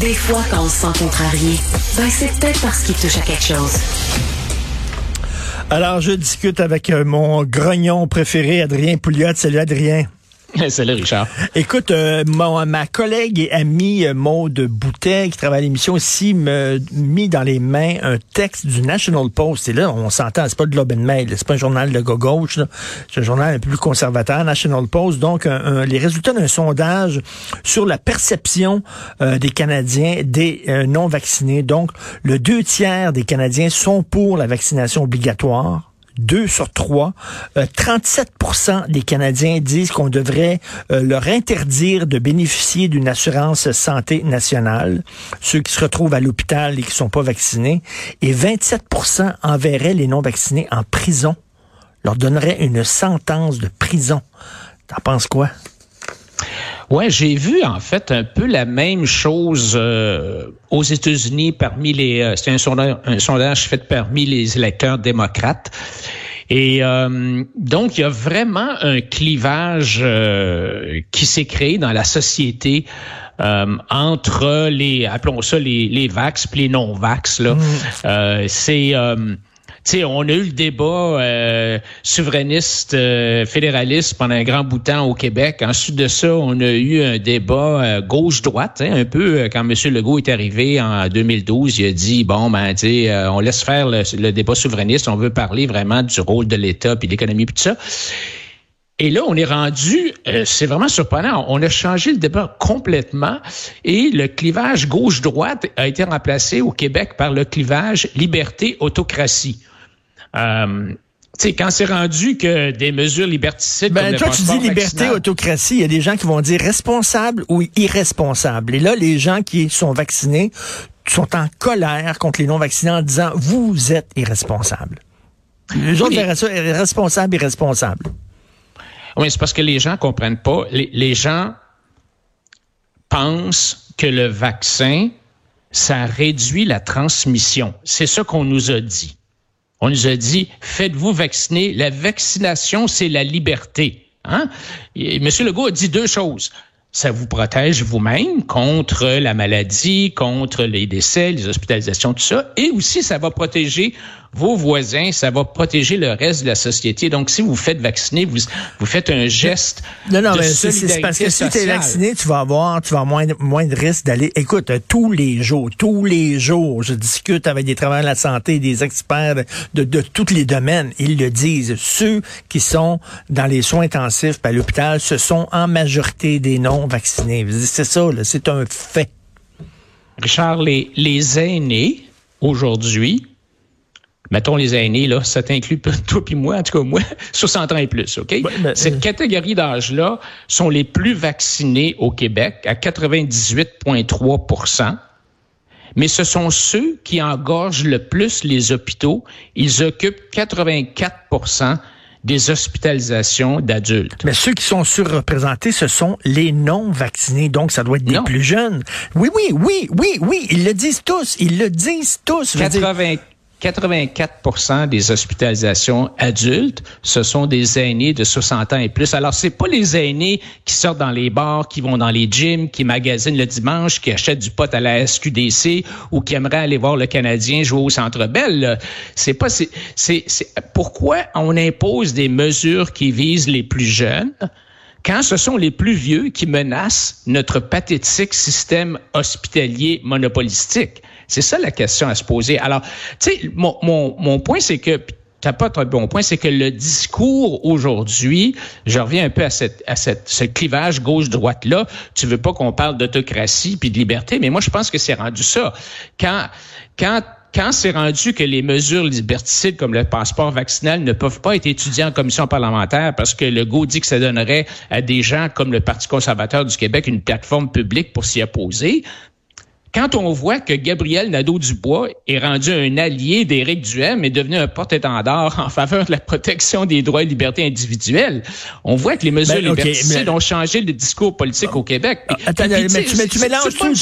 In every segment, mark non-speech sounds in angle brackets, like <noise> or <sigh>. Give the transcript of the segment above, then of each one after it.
Des fois, quand on se sent contrarié, ben c'est peut-être parce qu'il touche à quelque chose. Alors, je discute avec euh, mon grognon préféré, Adrien Pouliot. Salut, Adrien. <laughs> Salut Richard. Écoute, euh, ma collègue et amie euh, Maude Boutet, qui travaille à l'émission aussi, me mis dans les mains un texte du National Post. Et là, on s'entend, c'est pas de Globe and Mail, c'est pas un journal de gauche, c'est un journal un peu plus conservateur, National Post. Donc, les résultats d'un sondage sur la perception euh, des Canadiens des non-vaccinés. Donc, le deux tiers des Canadiens sont pour la vaccination obligatoire. 2 sur 3. 37% euh, des Canadiens disent qu'on devrait euh, leur interdire de bénéficier d'une assurance santé nationale, ceux qui se retrouvent à l'hôpital et qui sont pas vaccinés. Et 27% enverraient les non-vaccinés en prison, leur donneraient une sentence de prison. T'en penses quoi? Ouais, j'ai vu en fait un peu la même chose euh, aux États-Unis parmi les. Euh, c'est un sondage, un sondage fait parmi les électeurs démocrates. Et euh, donc, il y a vraiment un clivage qui s'est créé dans la société entre les, appelons ça les, les vax et les non-vax. Là, mmh. c'est on a eu le débat euh, souverainiste euh, fédéraliste pendant un grand bout de temps au Québec. Ensuite de ça, on a eu un débat euh, gauche-droite, hein, un peu quand M. Legault est arrivé en 2012, il a dit bon ben on laisse faire le, débat souverainiste, on veut parler vraiment du rôle de l'État puis de l'économie puis tout ça. Et là, on est rendu, c'est vraiment surprenant, on a changé le débat complètement et le clivage gauche-droite a été remplacé au Québec par le clivage liberté-autocratie. Euh, sais, quand c'est rendu que des mesures liberticides. Ben, toi, tu dis liberté, autocratie. Il y a des gens qui vont dire responsable ou irresponsable. Et là, les gens qui sont vaccinés sont en colère contre les non-vaccinés en disant vous êtes irresponsable. Les autres verraient ça responsable, irresponsable. Oui, c'est parce que les gens comprennent pas. les gens pensent que le vaccin, ça réduit la transmission. C'est ça qu'on nous a dit. On nous a dit, faites-vous vacciner. La vaccination, c'est la liberté. Hein? M. Legault a dit deux choses. Ça vous protège vous-même contre la maladie, contre les décès, les hospitalisations, tout ça. Et aussi, ça va protéger vos voisins, ça va protéger le reste de la société. Donc, si vous faites vacciner, vous, vous faites un geste non, non, de mais c'est parce que si tu es vacciné, tu vas avoir, tu vas avoir moins, moins de risques d'aller. Écoute, tous les jours, tous les jours, je discute avec des travailleurs de la santé, des experts de, de, tous les domaines. Ils le disent. Ceux qui sont dans les soins intensifs à l'hôpital, ce sont en majorité des non-vaccinés. C'est ça, c'est un fait. Richard, les, les aînés, aujourd'hui, mettons les aînés, là, ça t'inclut toi puis moi, en tout cas moi, <laughs> 60 ans et plus, OK? Cette euh, catégorie d'âge-là sont les plus vaccinés au Québec à 98,3% mais ce sont ceux qui engorgent le plus les hôpitaux. Ils occupent 84% des hospitalisations d'adultes. Mais ceux qui sont surreprésentés, ce sont les non-vaccinés. Donc, ça doit être des plus jeunes. Oui, oui, oui, oui, oui. Ils le disent tous. Ils le disent tous. 84% des hospitalisations adultes, ce sont des aînés de 60 ans et plus. Alors, c'est pas les aînés qui sortent dans les bars, qui vont dans les gyms, qui magasinent le dimanche, qui achètent du pot à la SQDC ou qui aimeraient aller voir le Canadien jouer au Centre Bell. C'est pas, c'est, c'est, pourquoi on impose des mesures qui visent les plus jeunes? Quand ce sont les plus vieux qui menacent notre pathétique système hospitalier monopolistique? C'est ça la question à se poser. Alors, tu sais, mon, mon, mon point, c'est que t'as pas un bon point, c'est que le discours aujourd'hui, je reviens un peu à cette, à cette, ce clivage gauche-droite là. Tu veux pas qu'on parle d'autocratie puis de liberté, mais moi je pense que c'est rendu ça. Quand, quand quand c'est rendu que les mesures liberticides comme le passeport vaccinal ne peuvent pas être étudiées en commission parlementaire parce que le GO dit que ça donnerait à des gens comme le Parti conservateur du Québec une plateforme publique pour s'y opposer, quand on voit que Gabriel Nadeau-Dubois est rendu un allié d'Éric Duhem et devenu un porte-étendard <laughs> en faveur de la protection des droits et libertés individuelles, on voit que les mesures ben, liberticides ont changé le discours politique au Québec. Attends, mais tu, mélanges tout.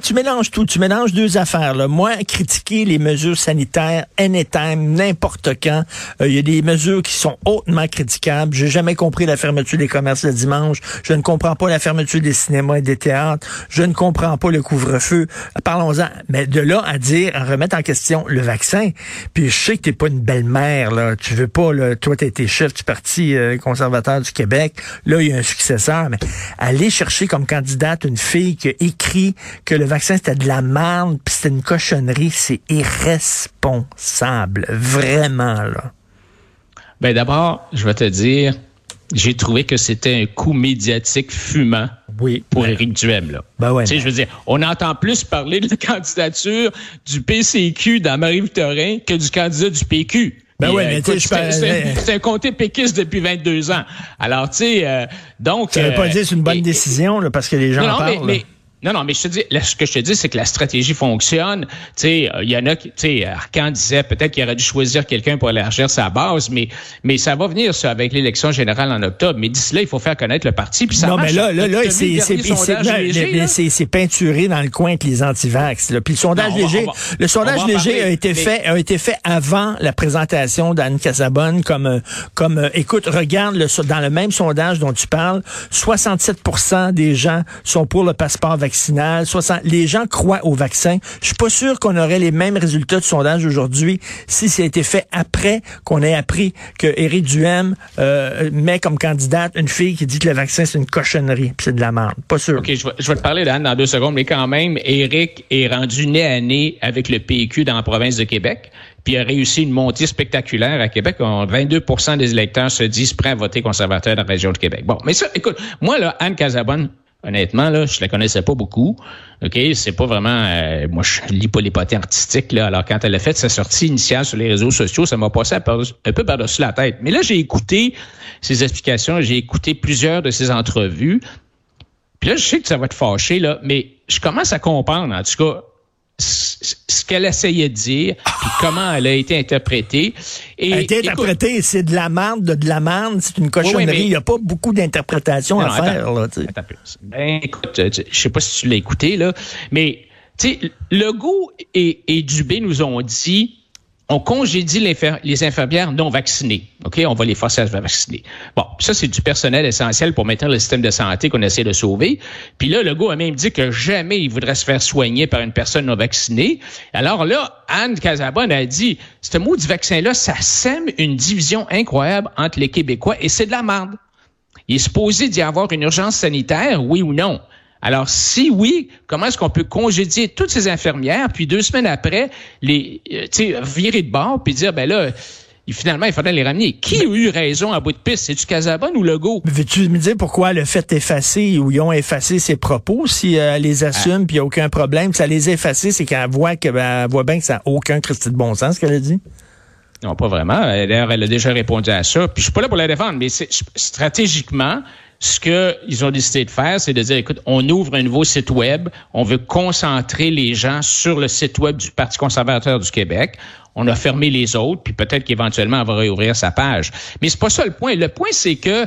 tu, mélanges tout. Tu mélanges deux affaires. Là. Moi, critiquer les mesures sanitaires anytime, n'importe quand, euh, il y a des mesures qui sont hautement critiquables. J'ai jamais compris la fermeture des commerces le dimanche. Je ne comprends pas la fermeture des cinémas et des théâtres. Je ne comprends pas le couvre-feu. Parlons-en. Mais de là à dire, à remettre en question le vaccin, puis je sais que t'es pas une belle-mère, là. Tu veux pas, là, toi, t'as été chef du Parti euh, conservateur du Québec. Là, il y a un successeur. Mais aller chercher comme candidate une fille qui a écrit que le vaccin, c'était de la merde, puis c'était une cochonnerie, c'est irresponsable. Vraiment, là. Ben d'abord, je vais te dire, j'ai trouvé que c'était un coup médiatique fumant oui, pour Éric Duhem. Là. Ben ouais, tu sais, je veux dire, on entend plus parler de la <laughs> candidature du PCQ dans Marie-Victorin que du candidat du PQ. Ben ouais, euh, mais c'est un comté péquiste depuis 22 ans. Alors, tu sais, euh, donc... Ça veut pas euh, dire que c'est une bonne décision, là, parce que les gens non, parlent. Mais, non, non, mais je te dis, ce que je te dis, c'est que la stratégie fonctionne. Tu sais, il y en a qui, tu sais, Arcan disait peut-être qu'il aurait dû choisir quelqu'un pour élargir sa base, mais, mais ça va venir, ça, avec l'élection générale en octobre. Mais d'ici là, il faut faire connaître le parti, puis ça Non, mais là, là, là, c'est peinturé dans le coin avec les antivax. Puis le sondage léger, le sondage léger a été fait, a été fait avant la présentation d'Anne Casabonne comme, comme, écoute, regarde le, dans le même sondage dont tu parles, 67% des gens sont pour le passeport vaccinal les gens croient au vaccin. Je suis pas sûr qu'on aurait les mêmes résultats de sondage aujourd'hui si ça a été fait après qu'on ait appris que Éric Duhem euh, met comme candidate une fille qui dit que le vaccin c'est une cochonnerie, c'est de la merde. Pas sûr. Ok, je vais, te parler d'Anne dans deux secondes, mais quand même, Éric est rendu nez à nez avec le PQ dans la province de Québec puis a réussi une montée spectaculaire à Québec. 22% des électeurs se disent prêts à voter conservateur dans la région de Québec. Bon, mais ça, écoute, moi, là, Anne Casabonne, Honnêtement, là, je la connaissais pas beaucoup. OK, c'est pas vraiment euh, moi je lis pas les potins artistiques là. Alors quand elle a fait sa sortie initiale sur les réseaux sociaux, ça m'a passé un peu par-dessus la tête. Mais là, j'ai écouté ses explications, j'ai écouté plusieurs de ses entrevues. Puis là, je sais que ça va te fâcher là, mais je commence à comprendre en tout cas ce qu'elle essayait de dire, puis comment elle a été interprétée. Et, elle a été interprétée, c'est de la merde, de, la merde, c'est une cochonnerie. Il n'y a pas beaucoup d'interprétation à faire. Là, ben, écoute, je sais pas si tu l'as écouté, là, mais Legault et, et Dubé nous ont dit on congédie les infirmières non vaccinées. OK? On va les forcer à se vacciner. Bon, ça, c'est du personnel essentiel pour maintenir le système de santé qu'on essaie de sauver. Puis là, le gars a même dit que jamais il voudrait se faire soigner par une personne non vaccinée. Alors là, Anne Casabonne a dit, ce mot du vaccin-là, ça sème une division incroyable entre les Québécois et c'est de la merde. Il est supposé d'y avoir une urgence sanitaire, oui ou non? Alors, si oui, comment est-ce qu'on peut congédier toutes ces infirmières, puis deux semaines après, les euh, virer de bord, puis dire, ben là, finalement, il faudrait les ramener. Qui a eu raison à bout de piste? C'est-tu Casabonne ou Legault? Veux-tu me dire pourquoi le fait effacer ou ils ont effacé ses propos si euh, elle les assume puis il n'y a aucun problème? Ça les a effacés, c'est qu'elle voit, que, ben, voit bien que ça n'a aucun Christi de bon sens, ce qu'elle a dit? Non, pas vraiment. D'ailleurs, elle a déjà répondu à ça. Puis je suis pas là pour la défendre, mais stratégiquement, ce qu'ils ont décidé de faire, c'est de dire, écoute, on ouvre un nouveau site web, on veut concentrer les gens sur le site web du Parti conservateur du Québec. On a fermé les autres, puis peut-être qu'éventuellement, on va réouvrir sa page. Mais c'est pas ça le point. Le point, c'est que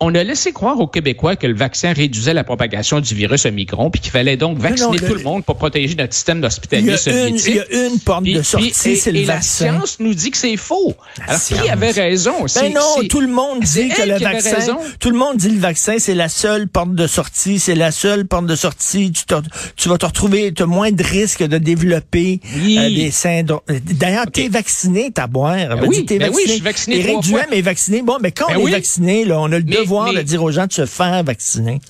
on a laissé croire aux Québécois que le vaccin réduisait la propagation du virus Omicron, puis qu'il fallait donc vacciner tout le monde pour protéger notre système d'hospitalier soviétique. Il y a une porte de sortie, c'est le et la science nous dit que c'est faux. Alors, qui avait raison? Ben non, tout le monde dit que le vaccin, tout le monde dit le vaccin, c'est la seule porte de sortie, c'est la seule porte de sortie. Tu, tu vas te retrouver, tu as moins de risques de développer euh, des syndromes. D'ailleurs, tu es vacciné, t'as boire. Ben oui, ben oui, je suis vacciné Éric Duhem est vacciné. Bon, mais quand ben on est vacciné, là, on a le devoir de dire aux gens de se faire vacciner.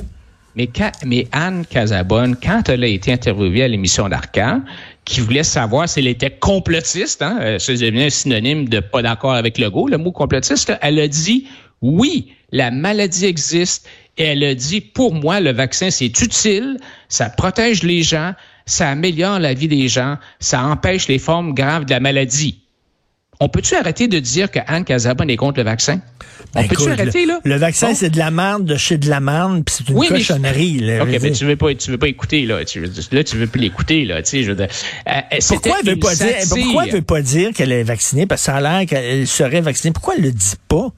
Mais, mais Anne Casabonne, quand elle a été interviewée à l'émission d'Arcan, qui voulait savoir si elle était complotiste, hein, euh, c'est un synonyme de pas d'accord avec le go, le mot complotiste, elle a dit oui, la maladie existe et elle a dit pour moi le vaccin c'est utile, ça protège les gens, ça améliore la vie des gens, ça empêche les formes graves de la maladie. On peut-tu arrêter de dire que Anne Casabonne est contre le vaccin? On Ben, peut-tu arrêter, là? le vaccin, c'est de la merde de chez de la merde, puis c'est une Oui, mais- cochonnerie. là. OK, mais tu veux pas, tu veux pas écouter, là. Tu, là, tu veux plus l'écouter, là. Tu sais, je veux dire, euh, Pourquoi c'était elle veut pas dire, pourquoi elle veut pas dire qu'elle est vaccinée? Parce que ça a l'air qu'elle serait vaccinée. Pourquoi elle le dit pas?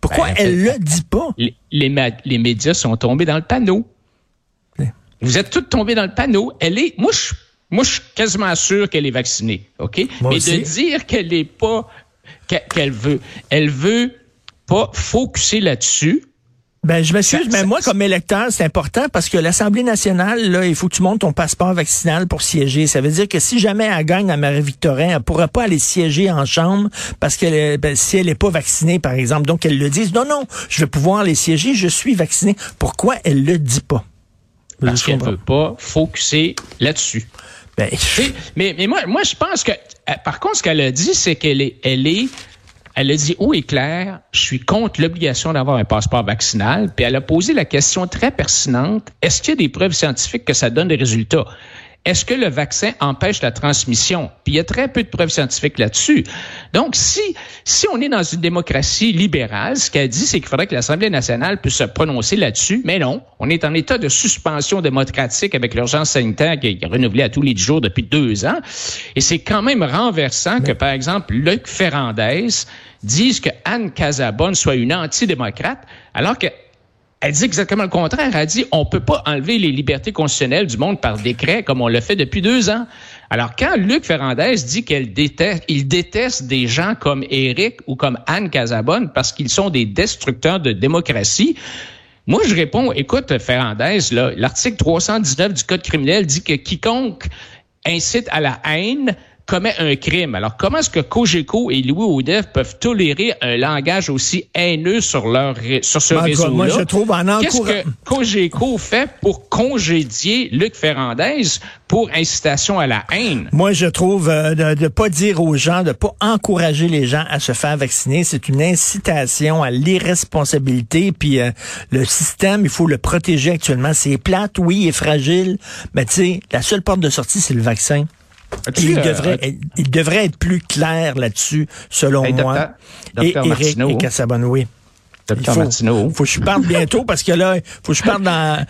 Pourquoi Ben, elle le dit pas? les, les, médias sont tombés dans le panneau. Vous êtes tous tombés dans le panneau. Elle est, moi, je, moi, je suis quasiment sûr qu'elle est vaccinée, ok? Moi Mais aussi. de dire qu'elle est pas, qu'elle veut, elle veut pas focuser là-dessus. Ben, je m'excuse, mais moi, comme électeur, c'est important parce que l'Assemblée nationale, là, il faut que tu montes ton passeport vaccinal pour siéger. Ça veut dire que si jamais elle gagne à Marie-Victorin, elle pourra pas aller siéger en chambre parce qu'elle est- ben, si elle est pas vaccinée, par exemple. Donc, elle le dise. Non, non, je vais pouvoir aller siéger, je suis vaccinée. Pourquoi elle le dit pas? Parce qu'elle comprends. veut pas focuser là-dessus. Ben, mais moi, moi, je pense que, euh, par contre, ce qu'elle a dit, c'est qu'elle est, elle est, elle a dit haut et clair, je suis contre l'obligation d'avoir un passeport vaccinal. Puis elle a posé la question très pertinente est-ce qu'il y a des preuves scientifiques que ça donne des résultats? Est-ce que le vaccin empêche la transmission? Puis il y a très peu de preuves scientifiques là-dessus. Donc, si si on est dans une démocratie libérale, ce qu'elle dit, c'est qu'il faudrait que l'Assemblée nationale puisse se prononcer là-dessus. Mais non, on est en état de suspension démocratique avec l'urgence sanitaire qui est renouvelée à tous les jours depuis deux ans. Et c'est quand même renversant que, par exemple, Luc Ferrandez dise que Anne Casabonne soit une antidémocrate, alors que elle dit exactement le contraire. Elle dit on peut pas enlever les libertés constitutionnelles du monde par décret comme on le fait depuis deux ans. Alors quand Luc Ferrandez dit qu'elle déteste, il déteste des gens comme Éric ou comme Anne Casabonne parce qu'ils sont des destructeurs de démocratie. Moi, je réponds, écoute, Ferrandez, l'article 319 du Code criminel dit que quiconque incite à la haine commet un crime. Alors, comment est-ce que Cogeco et Louis Audef peuvent tolérer un langage aussi haineux sur leur sur ce En tout cas, réseau-là? moi, je trouve en Qu'est-ce que Cogeco fait pour congédier Luc Ferrandez pour incitation à la haine? Moi, je trouve euh, de ne pas dire aux gens, de pas encourager les gens à se faire vacciner, c'est une incitation à l'irresponsabilité. Puis euh, le système, il faut le protéger actuellement. C'est plate, oui, il est fragile, mais tu sais, la seule porte de sortie, c'est le vaccin. Il, euh, devrait, il devrait être plus clair là-dessus, selon Hey, moi. docteur- et Eric et Cassabonne, oui. Il Docteur faut, Martineau. faut que je parte bientôt parce que là, faut que je parte dans.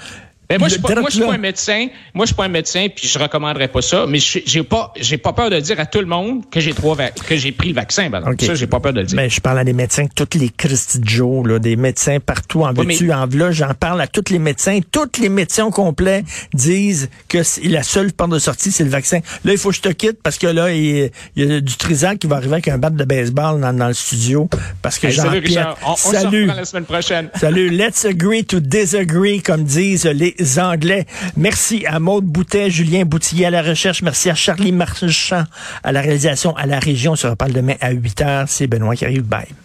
Mais moi, je suis pas, suis là. un médecin. Moi, je suis pas un médecin, puis je recommanderais pas ça. Mais j'ai pas, j'ai pas peur de dire à tout le monde que j'ai trois, que j'ai pris le vaccin. par exemple. OK. Ça, j'ai pas peur de le dire. Ben, je parle à des médecins, toutes les Christy Joe, là, des médecins partout, en veux-tu, mais- en v'là, j'en parle à tous les médecins. Tous les médecins au complet disent que la seule porte de sortie, c'est le vaccin. Là, il faut que je te quitte parce que là, il, il y a du Trisac qui va arriver avec un bat de baseball dans, dans le studio parce que Hey, j'en salut, Richard. On, on se Salut. reprend la semaine prochaine. Salut, let's agree to disagree, comme disent les Anglais. Merci à Maude Boutet, Julien Boutillier à la recherche. Merci à Charlie Marchand à la réalisation à la région. On se reparle demain à 8 heures. C'est Benoît qui arrive. Bye.